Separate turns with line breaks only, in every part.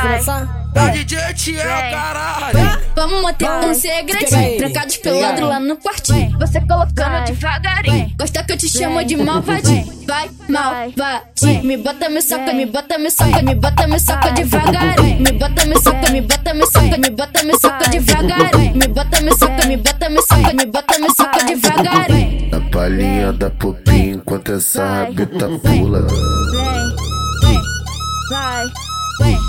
O
DJ te é caralho.
Vamos manter um segredinho. Trancados pelado lá no quartinho. Você colocando devagarinho. Gosta que eu te chamo de malvadinho. Vai, malvadinho. Me bota, me soca, me bota, me soca, me bota, me soca devagarinho. Me bota, me soca, me bota, me soca, me bota, me soca devagarinho. Me bota, me soca, me bota, me soca, me bota, me soca devagarinho.
Na palhinha da popinha enquanto essa rabita pula. Vem, vai, vem.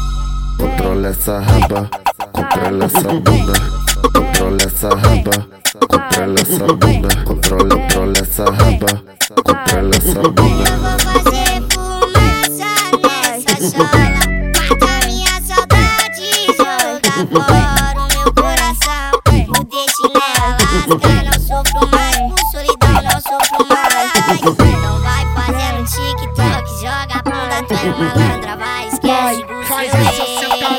Controla essa raba, controla essa bunda. Controla essa raba, controla essa bunda. Controla, controla essa raba, controla essa bunda. Eu vou
fazer fumaça nessa sola. Mata minha saudade, joga fora o meu coração. Mudei chinela, não sofro mais. Por solidão, não sofro mais. Então vai fazendo TikTok, joga a bunda, tu é malandra, vai, esquece do Faz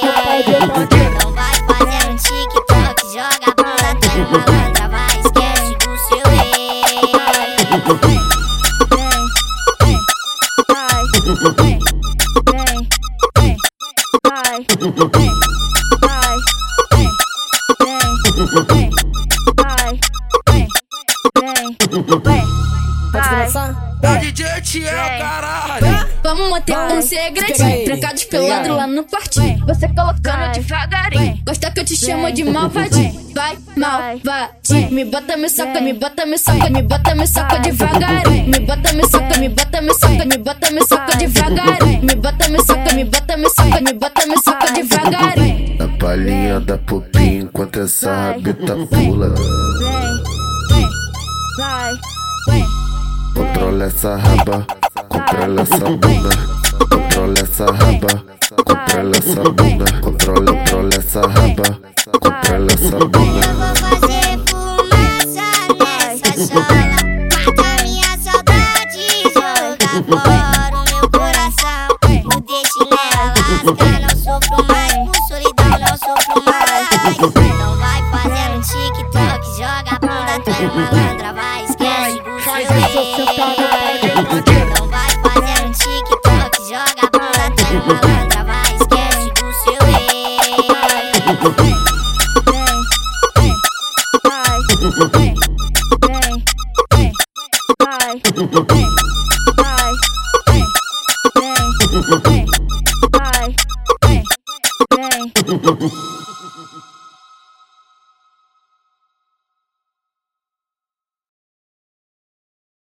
bandeira. Então vai fazendo TikTok, joga a bunda, é malandra, vai, esquece do seu ex.
O DJ te é caralho.
Vamos manter um segredinho. Trancados pelado lá no quartinho. Você colocando devagarinho. Gosta que eu te chamo de malvadinho. Vai, malvadinho. Me bota, me soca, me bota, me soca, me bota, me soca devagarinho. Me bota, me soca, me bota, me soca, me bota, me soca devagarinho. Me bota, me soca, me bota, me soca, me bota, me soca devagarinho.
Na palhinha da popinha enquanto essa rabita pula. Vai, vem. Controla essa raba, Controla essa bunda, controla essa raba. Controla essa bunda, controla, controla essa raba. Controla essa bunda.
Mata minha saudade, joga o meu coração. Não deixe nela é lascar, não sofro mais. Com solidão, não sofro mais. Não vai fazendo tic-tac, joga a bunda, tu é malandra, vai esquece. Faz isso, seu Malandra, vai, esquece o seu ex. Vem, vem, vai, vai. Woo!